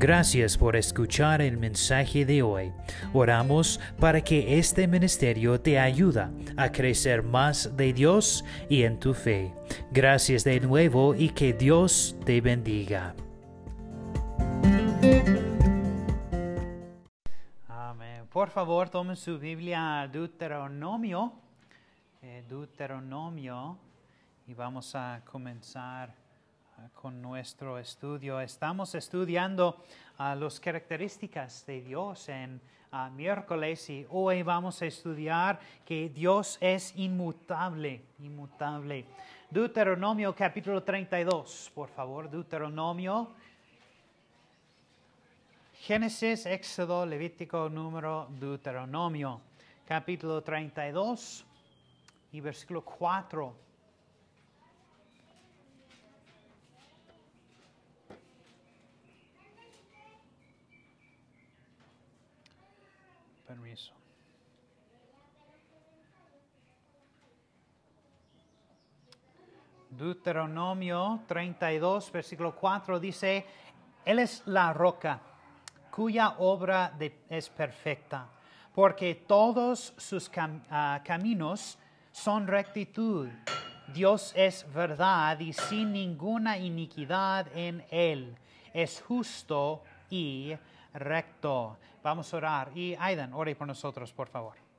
Gracias por escuchar el mensaje de hoy. Oramos para que este ministerio te ayude a crecer más de Dios y en tu fe. Gracias de nuevo y que Dios te bendiga. Amén. Por favor, tomen su Biblia Deuteronomio. Eh, Deuteronomio. Y vamos a comenzar con nuestro estudio. Estamos estudiando uh, las características de Dios en uh, miércoles y hoy vamos a estudiar que Dios es inmutable, inmutable. Deuteronomio capítulo 32, por favor, Deuteronomio. Génesis, Éxodo, Levítico, número, Deuteronomio, capítulo 32 y versículo 4. Deuteronomio 32, versículo 4 dice, Él es la roca cuya obra es perfecta, porque todos sus ah, caminos son rectitud. Dios es verdad y sin ninguna iniquidad en Él. Es justo y recto. Vamos a orar. Y Aidan, ore por nosotros, por favor.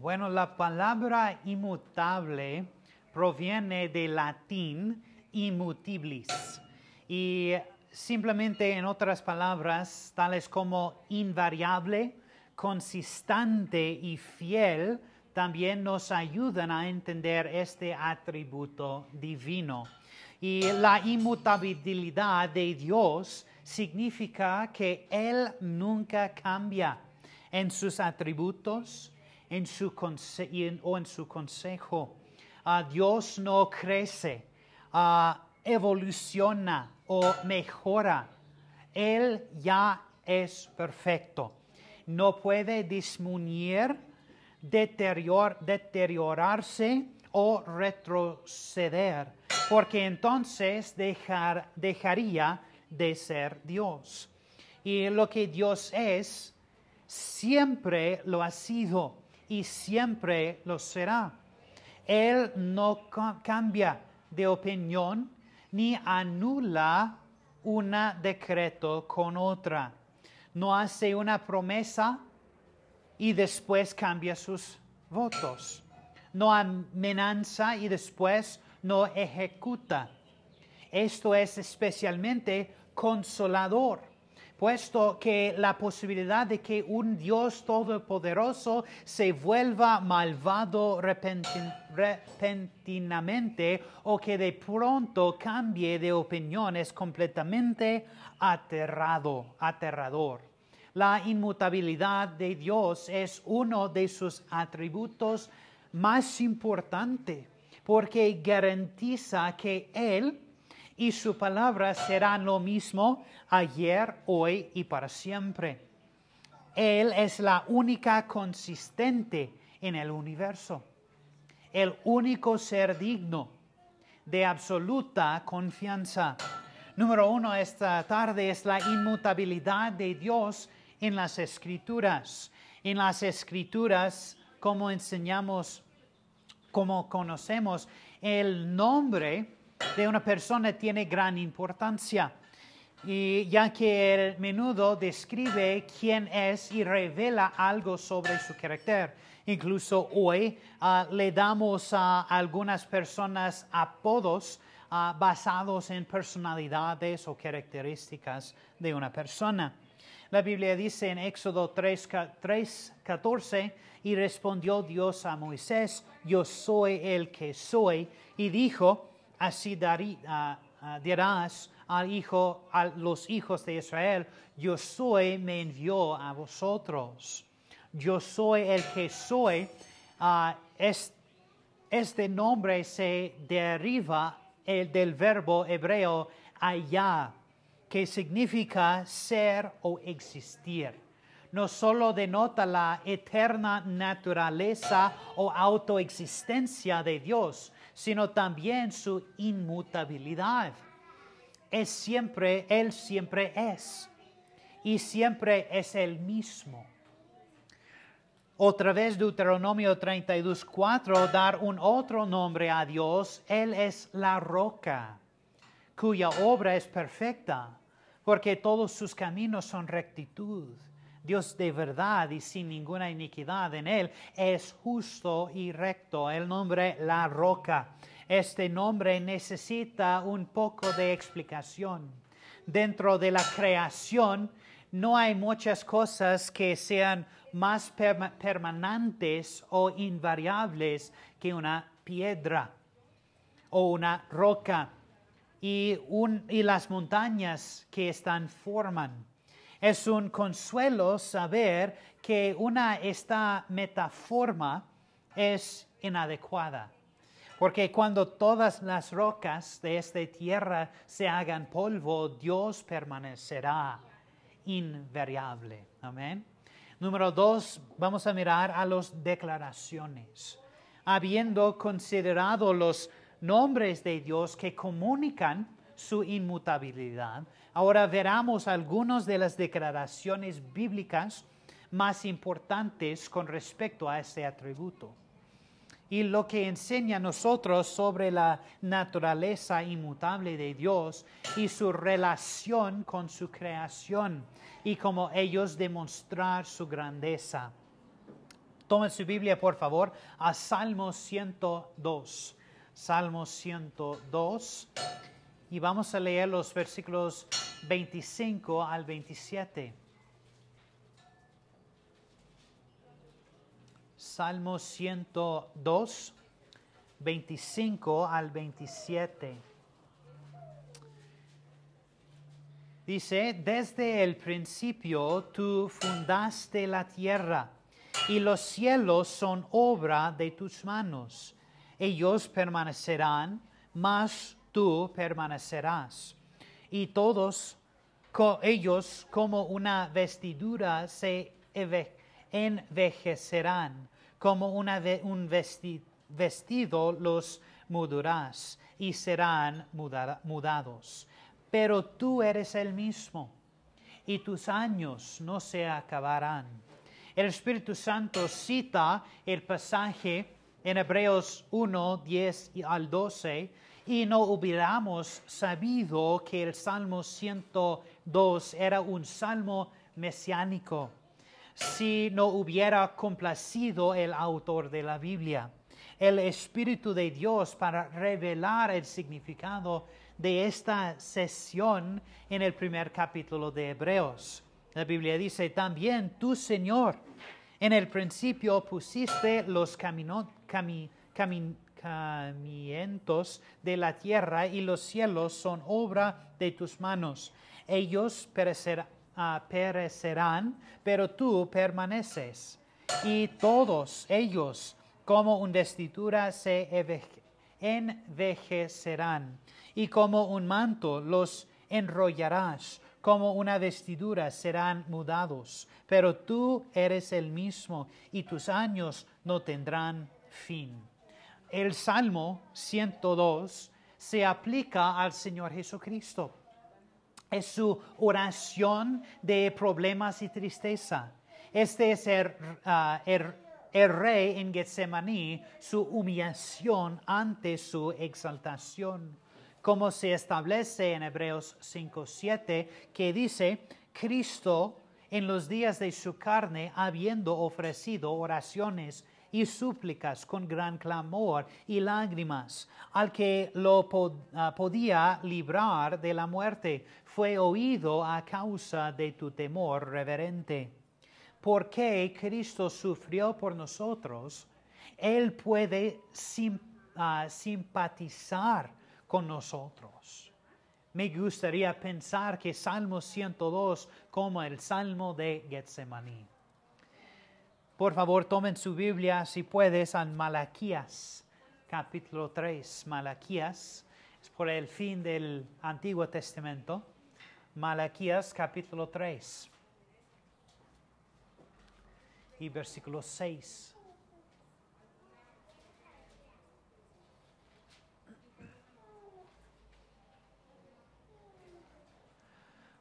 Bueno, la palabra inmutable proviene del latín immutiblis y simplemente en otras palabras, tales como invariable, consistente y fiel, también nos ayudan a entender este atributo divino. Y la inmutabilidad de Dios significa que Él nunca cambia en sus atributos, en su o en su consejo. Uh, Dios no crece, uh, evoluciona o mejora. Él ya es perfecto. No puede disminuir, deterior, deteriorarse o retroceder, porque entonces dejar, dejaría de ser Dios. Y lo que Dios es, siempre lo ha sido y siempre lo será. Él no cambia de opinión ni anula un decreto con otra. No hace una promesa y después cambia sus votos. No amenaza y después no ejecuta. Esto es especialmente consolador puesto que la posibilidad de que un Dios todopoderoso se vuelva malvado repentinamente o que de pronto cambie de opinión es completamente aterrado, aterrador. La inmutabilidad de Dios es uno de sus atributos más importantes porque garantiza que Él y su palabra será lo mismo ayer, hoy y para siempre. Él es la única consistente en el universo, el único ser digno de absoluta confianza. Número uno esta tarde es la inmutabilidad de Dios en las escrituras. En las escrituras, como enseñamos, como conocemos, el nombre de una persona tiene gran importancia y ya que el menudo describe quién es y revela algo sobre su carácter. Incluso hoy ah, le damos a algunas personas apodos ah, basados en personalidades o características de una persona. La Biblia dice en Éxodo 3, 3, 14, y respondió Dios a Moisés, yo soy el que soy, y dijo, así darí, dirás al hijo, a los hijos de Israel, yo soy, me envió a vosotros. Yo soy el que soy. Ah, este nombre se deriva el, del verbo hebreo allá, que significa ser o existir. No solo denota la eterna naturaleza o autoexistencia de Dios, sino también su inmutabilidad. Es siempre, Él siempre es y siempre es el mismo. Otra vez Deuteronomio 32, 4, dar un otro nombre a Dios, Él es la roca, cuya obra es perfecta, porque todos sus caminos son rectitud. Dios de verdad y sin ninguna iniquidad en Él es justo y recto. El nombre la roca. Este nombre necesita un poco de explicación. Dentro de la creación no hay muchas cosas que sean más permanentes o invariables que una piedra o una roca y, las montañas que están forman. Es un consuelo saber que una esta metaforma es inadecuada. Porque cuando todas las rocas de esta tierra se hagan polvo, Dios permanecerá invariable. Amén. Número dos, vamos a mirar a las declaraciones. Habiendo considerado los nombres de Dios que comunican su inmutabilidad, ahora veremos algunas de las declaraciones bíblicas más importantes con respecto a este atributo. Y lo que enseña a nosotros sobre la naturaleza inmutable de Dios y su relación con su creación y como ellos demostrar su grandeza. Tomen su Biblia, por favor, a Salmo 102. Salmo 102. Y vamos a leer los versículos 25 al 27. Salmo 102, 25 al 27. Dice, desde el principio tú fundaste la tierra y los cielos son obra de tus manos. Ellos permanecerán, mas tú permanecerás. Y todos ellos como una vestidura se envejecerán, como una, un vestido los mudarás y serán mudados pero tú eres el mismo y tus años no se acabarán. El Espíritu Santo cita el pasaje en Hebreos 1, 10 al 12 y no hubiéramos sabido que el Salmo 102 era un salmo mesiánico si no hubiera complacido el autor de la Biblia. El Espíritu de Dios para revelar el significado de esta sesión en el primer capítulo de Hebreos. La Biblia dice, también tú, Señor, en el principio pusiste los caminos de la tierra y los cielos son obra de tus manos. Ellos ah, perecerán, pero tú permaneces. Y todos ellos, como un vestidura, se envejecerán y como un manto los enrollarás, como una vestidura serán mudados, pero tú eres el mismo y tus años no tendrán fin. El Salmo 102 se aplica al Señor Jesucristo. Es su oración de problemas y tristeza. Este es el, uh, el rey en Getsemaní, su humillación ante su exaltación como se establece en Hebreos 5.7, que dice, Cristo en los días de su carne, habiendo ofrecido oraciones y súplicas con gran clamor y lágrimas, al que lo ah, podía librar de la muerte, fue oído a causa de tu temor reverente. Porque Cristo sufrió por nosotros, Él puede ah, simpatizar con nosotros. Me gustaría pensar que Salmo 102 como el Salmo de Getsemaní. Por favor, tomen su Biblia, si puedes, al Malaquías, capítulo 3. Malaquías es por el fin del Antiguo Testamento. Malaquías, capítulo 3. Y versículo 6.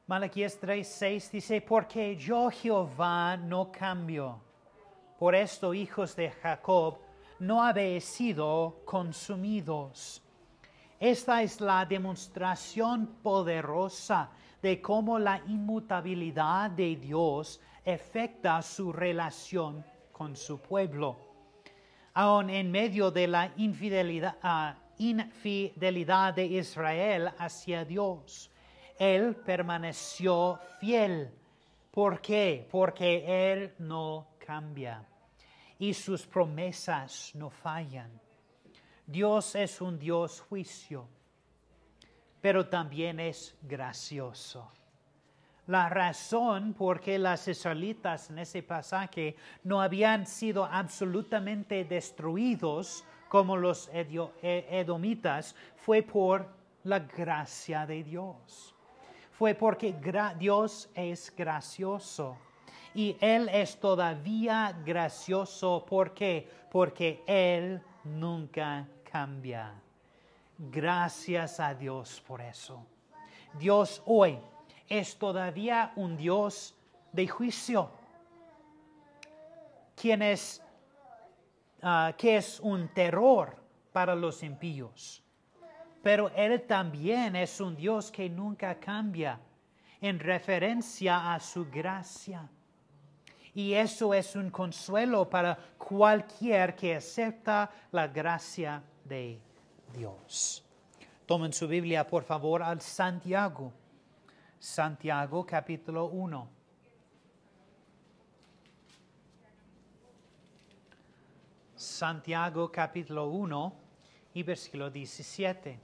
Malaquías 3, 6 dice, porque yo Jehová no cambio. Por esto, hijos de Jacob, no habéis sido consumidos. Esta es la demostración poderosa de cómo la inmutabilidad de Dios afecta su relación con su pueblo. Aun en medio de la infidelidad, ah, infidelidad de Israel hacia Dios, él permaneció fiel. ¿Por qué? Porque Él no cambia y sus promesas no fallan. Dios es un Dios juicio, pero también es gracioso. La razón por qué las israelitas en ese pasaje no habían sido absolutamente destruidos como los e-, edomitas fue por la gracia de Dios fue porque Dios es gracioso. Y Él es todavía gracioso. ¿Por qué? Porque Él nunca cambia. Gracias a Dios por eso. Dios hoy es todavía un Dios de juicio. Quien es, ah, que es un terror para los impíos pero Él también es un Dios que nunca cambia en referencia a su gracia. Y eso es un consuelo para cualquier que acepta la gracia de Dios. Tomen su Biblia, por favor, al Santiago. Santiago capítulo 1. Santiago capítulo 1 y versículo 17.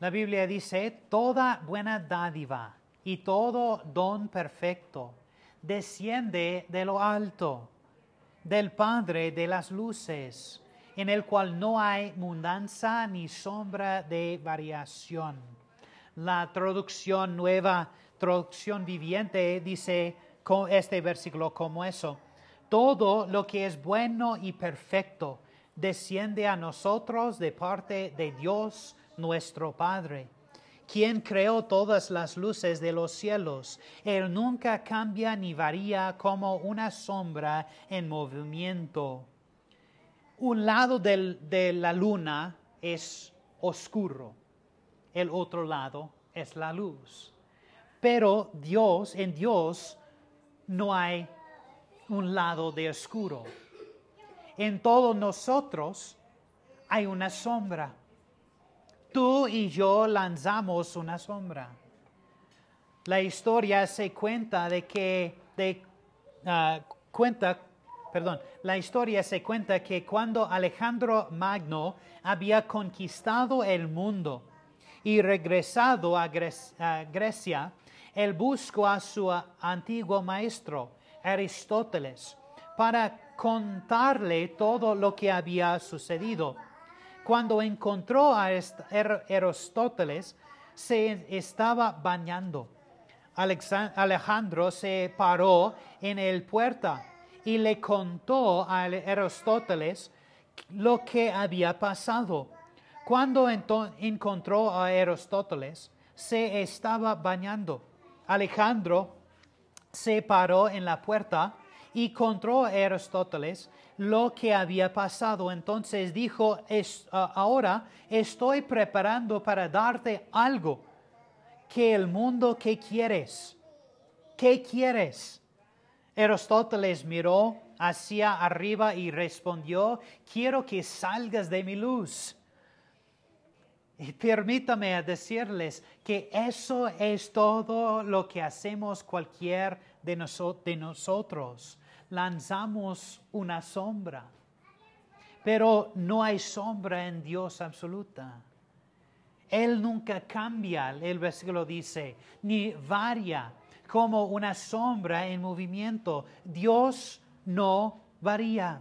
La Biblia dice, toda buena dádiva y todo don perfecto desciende de lo alto, del Padre de las luces, en el cual no hay mundanza ni sombra de variación. La traducción nueva, traducción viviente, dice este versículo como eso. Todo lo que es bueno y perfecto desciende a nosotros de parte de Dios, nuestro Padre, quien creó todas las luces de los cielos. Él nunca cambia ni varía como una sombra en movimiento. Un lado de la luna es oscuro, el otro lado es la luz. Pero Dios, en Dios, no hay un lado de oscuro. En todos nosotros hay una sombra tú y yo lanzamos una sombra. La historia se cuenta de que, de, ah, cuenta, perdón, la historia se cuenta que cuando Alejandro Magno había conquistado el mundo y regresado a Grecia, él buscó a su antiguo maestro, Aristóteles, para contarle todo lo que había sucedido cuando encontró a Aristóteles, se estaba bañando. Alejandro se paró en el puerta y le contó a Aristóteles lo que había pasado. Cuando encontró a Aristóteles, se estaba bañando. Alejandro se paró en la puerta y contó a Aristóteles lo que había pasado. Entonces dijo, ahora estoy preparando para darte algo que el mundo que quieres. ¿Qué quieres? Aristóteles miró hacia arriba y respondió, quiero que salgas de mi luz. Y permítame decirles que eso es todo lo que hacemos cualquier de, de nosotros lanzamos una sombra. pero no hay sombra en Dios absoluta. Él nunca cambia, el versículo dice, ni varía como una sombra en movimiento. Dios no varía.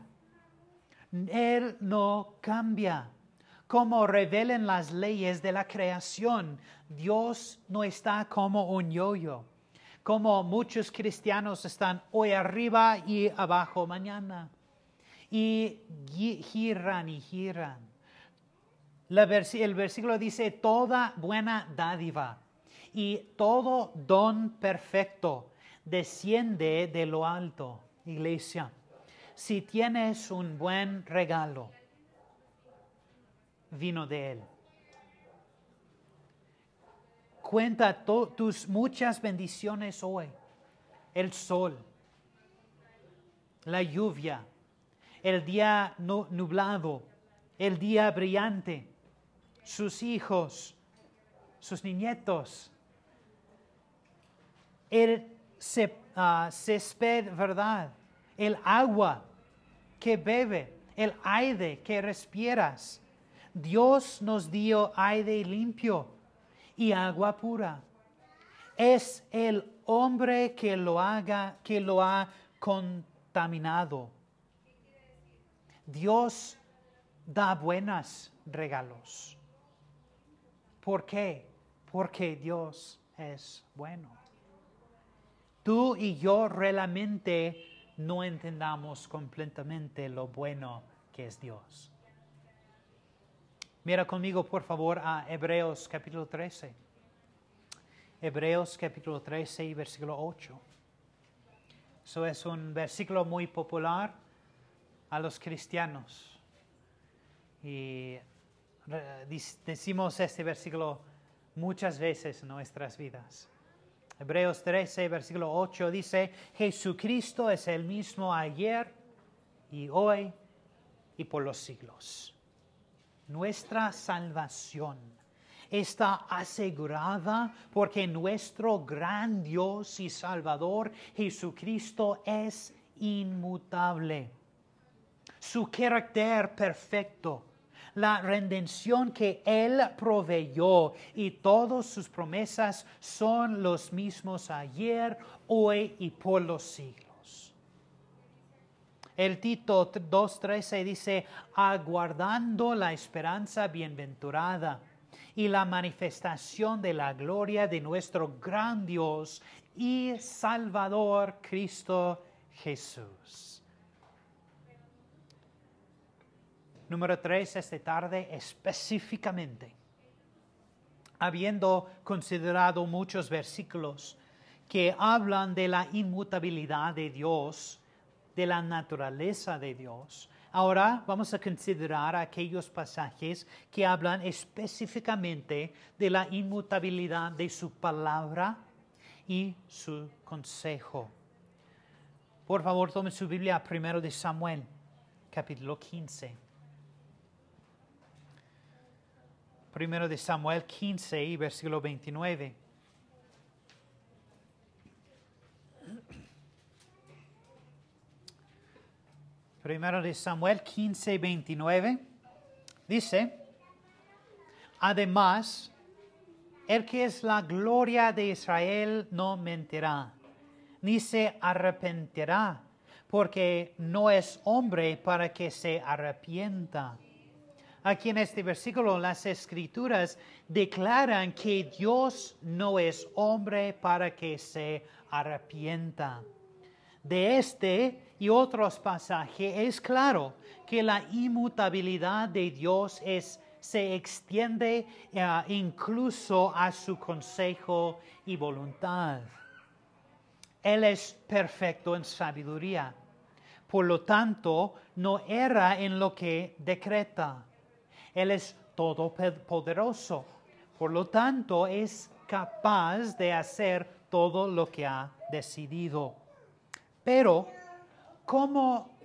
Él no cambia. Como revelen las leyes de la creación, Dios no está como un yoyo, como muchos cristianos están hoy arriba y abajo mañana. Y giran y giran. el versículo dice, toda buena dádiva y todo don perfecto desciende de lo alto, iglesia. Si tienes un buen regalo, vino de Él. Cuenta tus muchas bendiciones hoy. El sol, la lluvia, el día nublado, el día brillante, sus hijos, sus nietos, el uh, césped, ¿verdad? El agua que bebe, el aire que respiras. Dios nos dio aire limpio y agua pura. Es el hombre que lo haga, que lo ha contaminado. Dios da buenos regalos. ¿Por qué? Porque Dios es bueno tú y yo realmente no entendamos completamente lo bueno que es Dios. Mira conmigo, por favor, a Hebreos capítulo 13. Hebreos capítulo 13 y versículo 8. Eso es un versículo muy popular a los cristianos. Y decimos este versículo muchas veces en nuestras vidas. Hebreos 13, versículo 8 dice, Jesucristo es el mismo ayer y hoy y por los siglos. Nuestra salvación está asegurada porque nuestro gran Dios y Salvador Jesucristo es inmutable. Su carácter perfecto la redención que Él proveyó y todas sus promesas son los mismos ayer, hoy y por los siglos. El Tito 2.13 dice, aguardando la esperanza bienaventurada y la manifestación de la gloria de nuestro gran Dios y Salvador Cristo Jesús. Número tres, esta tarde específicamente, habiendo considerado muchos versículos que hablan de la inmutabilidad de Dios, de la naturaleza de Dios, Ahora vamos a considerar aquellos pasajes que hablan específicamente de la inmutabilidad de su palabra y su consejo. Por favor, tome su Biblia primero de Samuel, capítulo 15. Primero de Samuel 15 y versículo 29. Primero de Samuel 15, 29. Dice, además, el que es la gloria de Israel no mentirá, ni se arrepentirá, porque no es hombre para que se arrepienta. Aquí en este versículo las escrituras declaran que Dios no es hombre para que se arrepienta. De este y otros pasajes es claro que la inmutabilidad de Dios es, se extiende eh, incluso a su consejo y voluntad. Él es perfecto en sabiduría. Por lo tanto, no erra en lo que decreta él es todopoderoso. Por lo tanto, es capaz de hacer todo lo que ha decidido. Pero, ¿cómo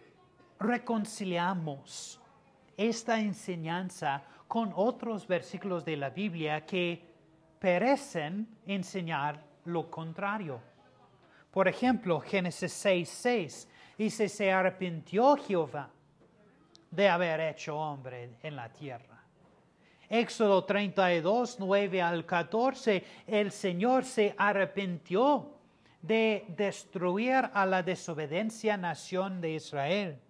reconciliamos esta enseñanza con otros versículos de la Biblia que parecen enseñar lo contrario? Por ejemplo, Génesis 6, 6 dice, se arrepintió Jehová de haber hecho hombre en la tierra. Éxodo 32, 9 al 14, el Señor se arrepintió de destruir a la desobediencia nación de Israel.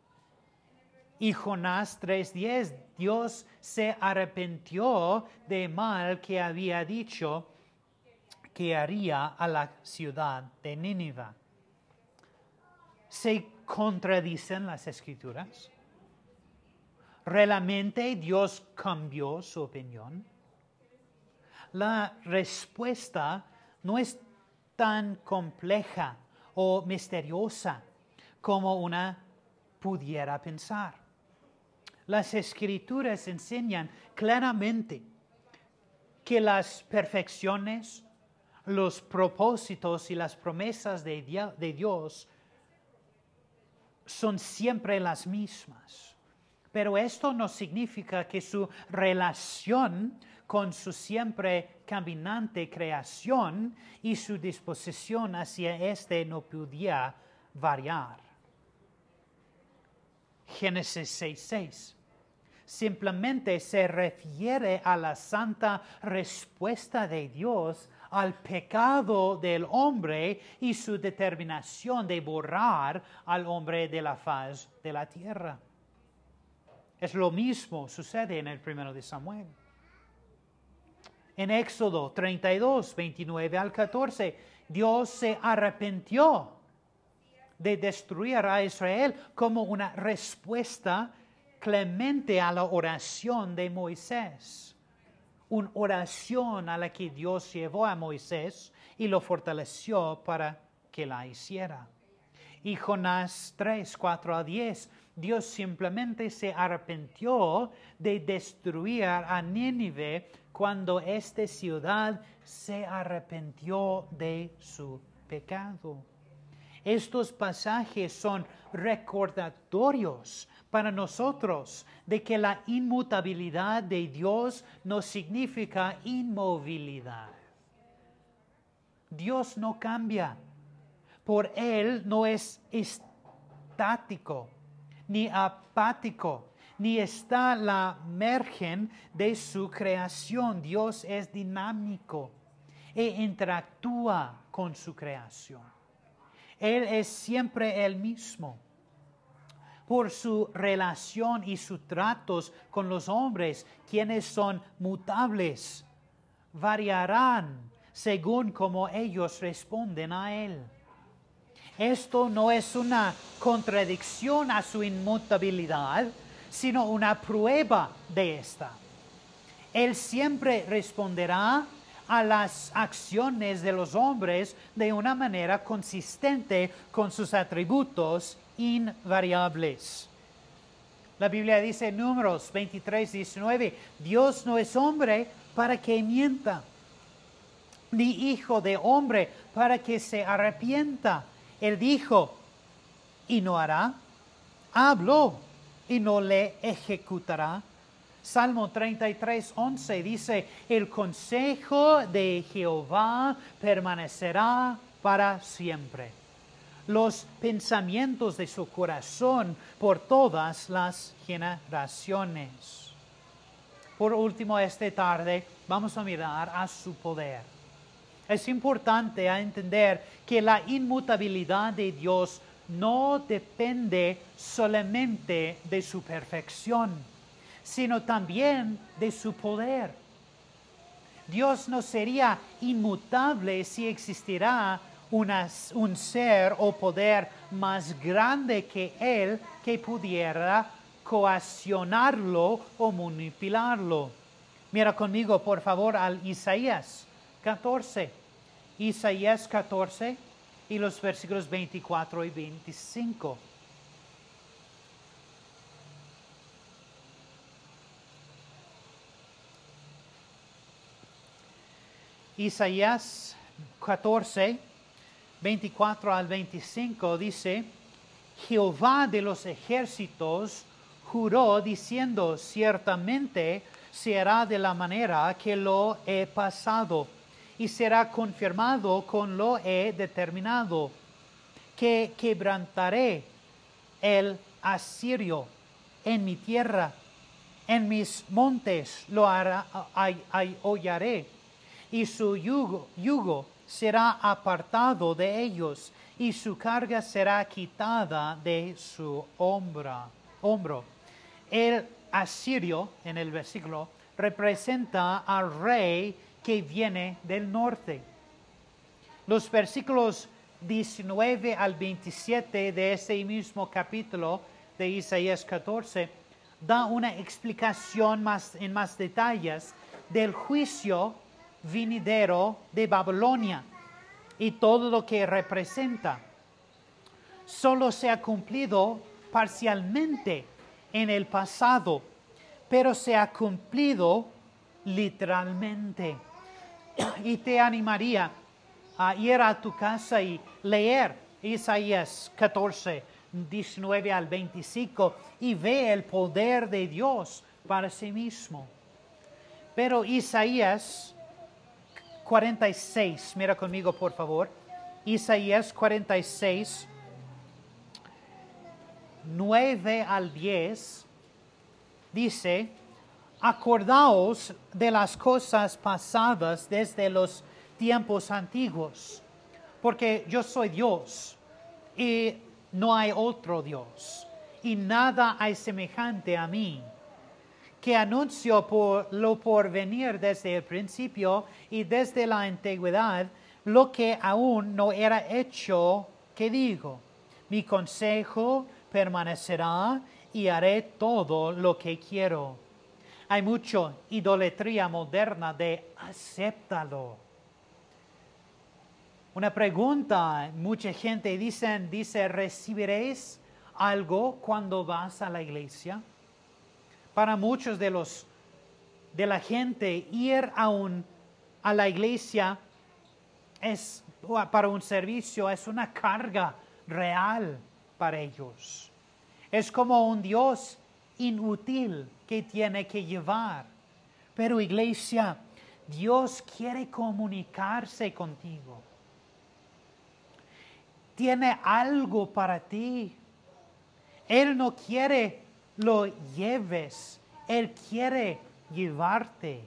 Y Jonás 3:10, Dios se arrepintió de mal que había dicho que haría a la ciudad de Nínive. ¿Se contradicen las escrituras? ¿Realmente Dios cambió su opinión? La respuesta no es tan compleja o misteriosa como una pudiera pensar. Las escrituras enseñan claramente que las perfecciones, los propósitos y las promesas de, Dios son siempre las mismas. Pero esto no significa que su relación con su siempre caminante creación y su disposición hacia éste no podía variar. Génesis 6:6 simplemente se refiere a la santa respuesta de Dios al pecado del hombre y su determinación de borrar al hombre de la faz de la tierra. Es lo mismo sucede en el primero de Samuel. En Éxodo 32, 29 al 14, Dios se arrepintió de destruir a Israel como una respuesta clemente a la oración de Moisés. Una oración a la que Dios llevó a Moisés y lo fortaleció para que la hiciera. Y Jonás 3, 4 a 10, Dios simplemente se arrepintió de destruir a Nínive cuando esta ciudad se arrepintió de su pecado. Estos pasajes son recordatorios para nosotros de que la inmutabilidad de Dios no significa inmovilidad. Dios no cambia. Por Él no es estático, ni apático, ni está la margen de su creación. Dios es dinámico e interactúa con su creación. Él es siempre el mismo. Por su relación y sus tratos con los hombres, quienes son mutables, variarán según como ellos responden a Él. Esto no es una contradicción a su inmutabilidad, sino una prueba de esta. Él siempre responderá a las acciones de los hombres de una manera consistente con sus atributos invariables. La Biblia dice en Números 23, 19, Dios no es hombre para que mienta, ni hijo de hombre para que se arrepienta. Él dijo, y no hará, habló y no le ejecutará. Salmo 33, 11 dice, el consejo de Jehová permanecerá para siempre. Los pensamientos de su corazón por todas las generaciones. Por último, esta tarde vamos a mirar a su poder. Es importante entender que la inmutabilidad de Dios no depende solamente de su perfección, sino también de su poder. Dios no sería inmutable si existirá un ser o poder más grande que Él que pudiera coaccionarlo o manipularlo. Mira conmigo, por favor, al Isaías 14. Isaías 14 y los versículos 24 y 25. Isaías 14, 24 al 25 dice, Jehová de los ejércitos juró diciendo, ciertamente será de la manera que lo he pasado y será confirmado con lo he determinado, que quebrantaré el asirio en mi tierra, en mis montes lo hará, hollaré, y su yugo, yugo será apartado de ellos, y su carga será quitada de su hombro. El asirio, en el versículo, representa al rey que viene del norte. Los versículos 19 al 27 de ese mismo capítulo de Isaías 14 da una explicación más, en más detalles del juicio vinidero de Babilonia y todo lo que representa. Solo se ha cumplido parcialmente en el pasado, pero se ha cumplido literalmente. Y te animaría a ir a tu casa y leer Isaías 14, 19 al 25 y ve el poder de Dios para sí mismo. Pero Isaías 46, mira conmigo por favor. Isaías 46, 9 al 10, dice, acordaos de las cosas pasadas desde los tiempos antiguos, porque yo soy Dios y no hay otro Dios, y nada hay semejante a mí, que anuncio por lo por venir desde el principio y desde la antigüedad lo que aún no era hecho, que digo, mi consejo permanecerá y haré todo lo que quiero. Hay mucha idolatría moderna de acéptalo una pregunta, mucha gente dice, dice, ¿recibiréis algo cuando vas a la iglesia? Para muchos de los de la gente ir a un a la iglesia es para un servicio es una carga real para ellos. Es como un Dios inútil que tiene que llevar. Pero iglesia, Dios quiere comunicarse contigo tiene algo para ti. Él no quiere lo lleves, Él quiere llevarte.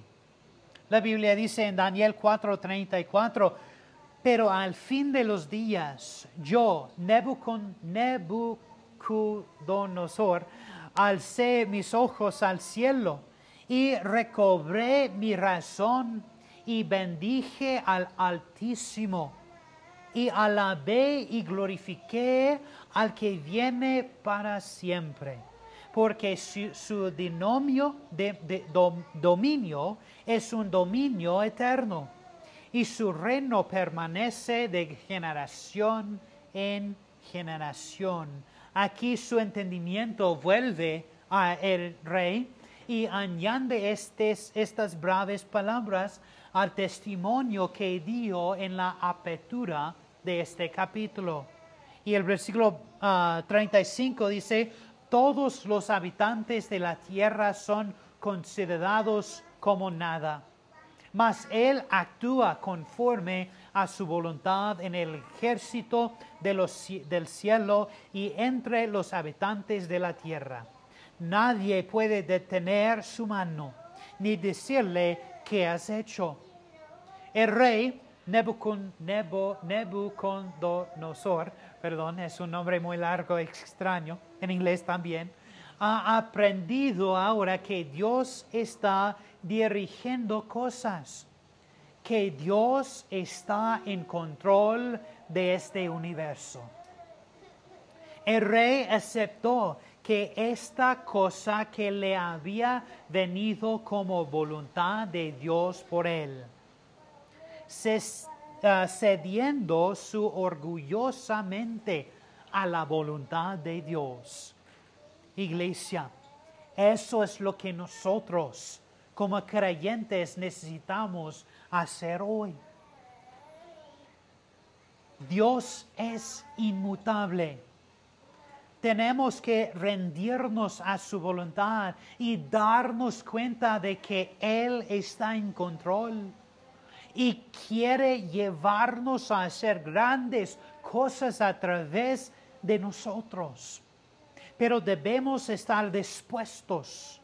La Biblia dice en Daniel 4:34, pero al fin de los días, yo, Nebuchadnezzar, alcé mis ojos al cielo y recobré mi razón y bendije al Altísimo y alabé y glorifiqué al que viene para siempre, porque su, dominio es un dominio eterno y su reino permanece de generación en generación. Aquí su entendimiento vuelve a el rey y añade estas braves palabras al testimonio que dio en la apertura de este capítulo. Y el versículo 35 ah, dice, todos los habitantes de la tierra son considerados como nada, mas Él actúa conforme a su voluntad en el ejército de los, del cielo y entre los habitantes de la tierra. Nadie puede detener su mano, ni decirle qué has hecho. El rey Nebuchadnezzar, perdón, es un nombre muy largo, extraño, en inglés también, ha aprendido ahora que Dios está dirigiendo cosas, que Dios está en control de este universo. El rey aceptó que esta cosa que le había venido como voluntad de Dios por él Ah, cediendo su orgullosamente a la voluntad de Dios. Iglesia, eso es lo que nosotros como creyentes necesitamos hacer hoy. Dios es inmutable. Tenemos que rendirnos a su voluntad y darnos cuenta de que Él está en control y quiere llevarnos a hacer grandes cosas a través de nosotros. pero debemos estar dispuestos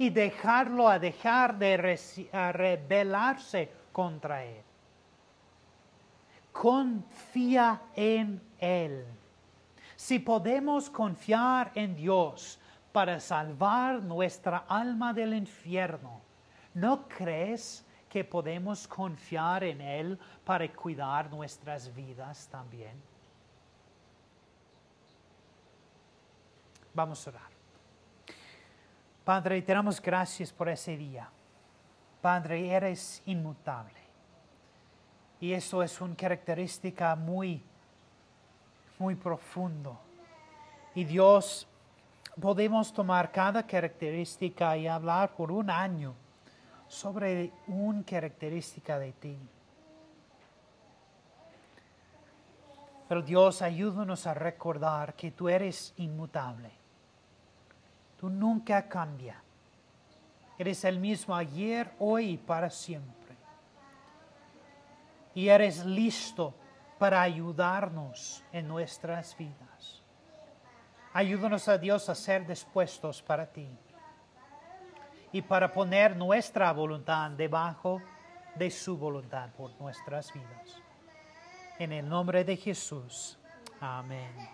y dejarlo a dejar de rebelarse contra Él. Confía en Él. Si podemos confiar en Dios para salvar nuestra alma del infierno, ¿no crees que podemos confiar en Él para cuidar nuestras vidas también? Vamos a orar. Padre, te damos gracias por ese día. Padre, eres inmutable. Y eso es una característica muy, muy profundo. Y Dios, podemos tomar cada característica y hablar por un año sobre una característica de ti. Pero Dios, ayúdanos a recordar que tú eres inmutable. Tú nunca cambias. Eres el mismo ayer, hoy y para siempre. Y eres listo para ayudarnos en nuestras vidas. Ayúdanos a Dios a ser dispuestos para ti y para poner nuestra voluntad debajo de su voluntad por nuestras vidas. En el nombre de Jesús. Amén.